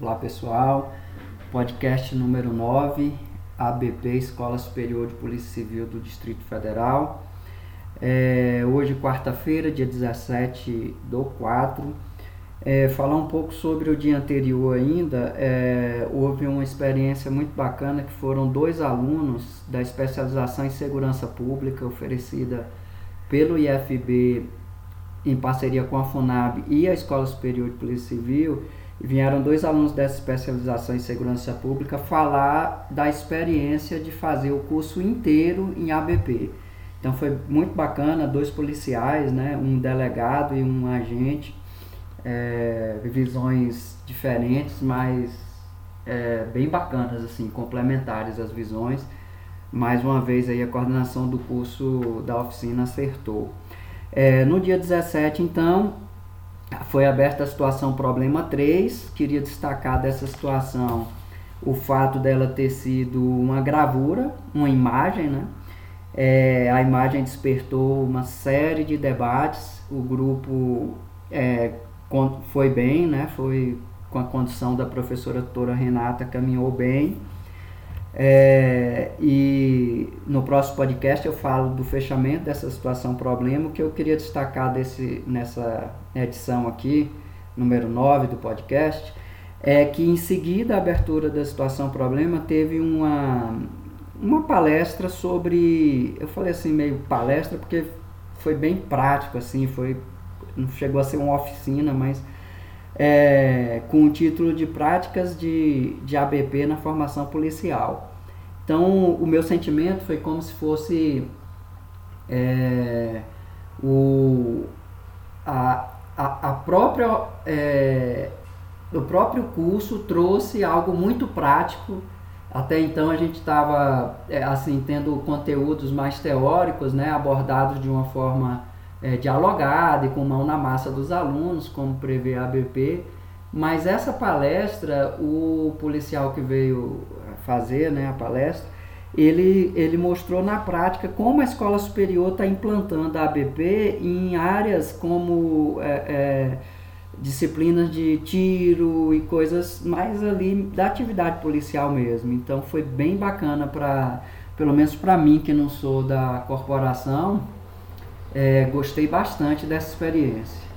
Olá pessoal, podcast número 9, ABP, Escola Superior de Polícia Civil do Distrito Federal. É, hoje, quarta-feira, dia 17 do 4. É, falar um pouco sobre o dia anterior ainda, é, houve uma experiência muito bacana que foram dois alunos da especialização em segurança pública oferecida pelo IFB em parceria com a FUNAB e a Escola Superior de Polícia Civil, vieram dois alunos dessa especialização em segurança pública falar da experiência de fazer o curso inteiro em ABP. Então foi muito bacana, dois policiais, né, um delegado e um agente, é, visões diferentes, mas é, bem bacanas, assim, complementares as visões. Mais uma vez aí a coordenação do curso da oficina acertou. É, no dia 17, então, foi aberta a situação problema 3. Queria destacar dessa situação o fato dela ter sido uma gravura, uma imagem, né? É, a imagem despertou uma série de debates. O grupo é, foi bem, né? Foi com a condição da professora doutora Renata, caminhou bem. É, e no próximo podcast eu falo do fechamento dessa situação problema. O que eu queria destacar desse, nessa edição aqui, número 9 do podcast, é que em seguida a abertura da situação problema teve uma, uma palestra sobre. Eu falei assim, meio palestra, porque foi bem prático, assim, foi. Não chegou a ser uma oficina, mas é, com o título de Práticas de, de ABP na Formação Policial. Então, o meu sentimento foi como se fosse é, o, a, a, a própria, é, o próprio curso trouxe algo muito prático. Até então a gente estava é, assim tendo conteúdos mais teóricos, né, abordados de uma forma é, dialogada e com mão na massa dos alunos, como prevê a ABP. Mas essa palestra, o policial que veio fazer né, a palestra, ele, ele mostrou na prática como a escola superior está implantando a ABP em áreas como é, é, disciplinas de tiro e coisas mais ali da atividade policial mesmo. Então foi bem bacana para, pelo menos para mim que não sou da corporação, é, gostei bastante dessa experiência.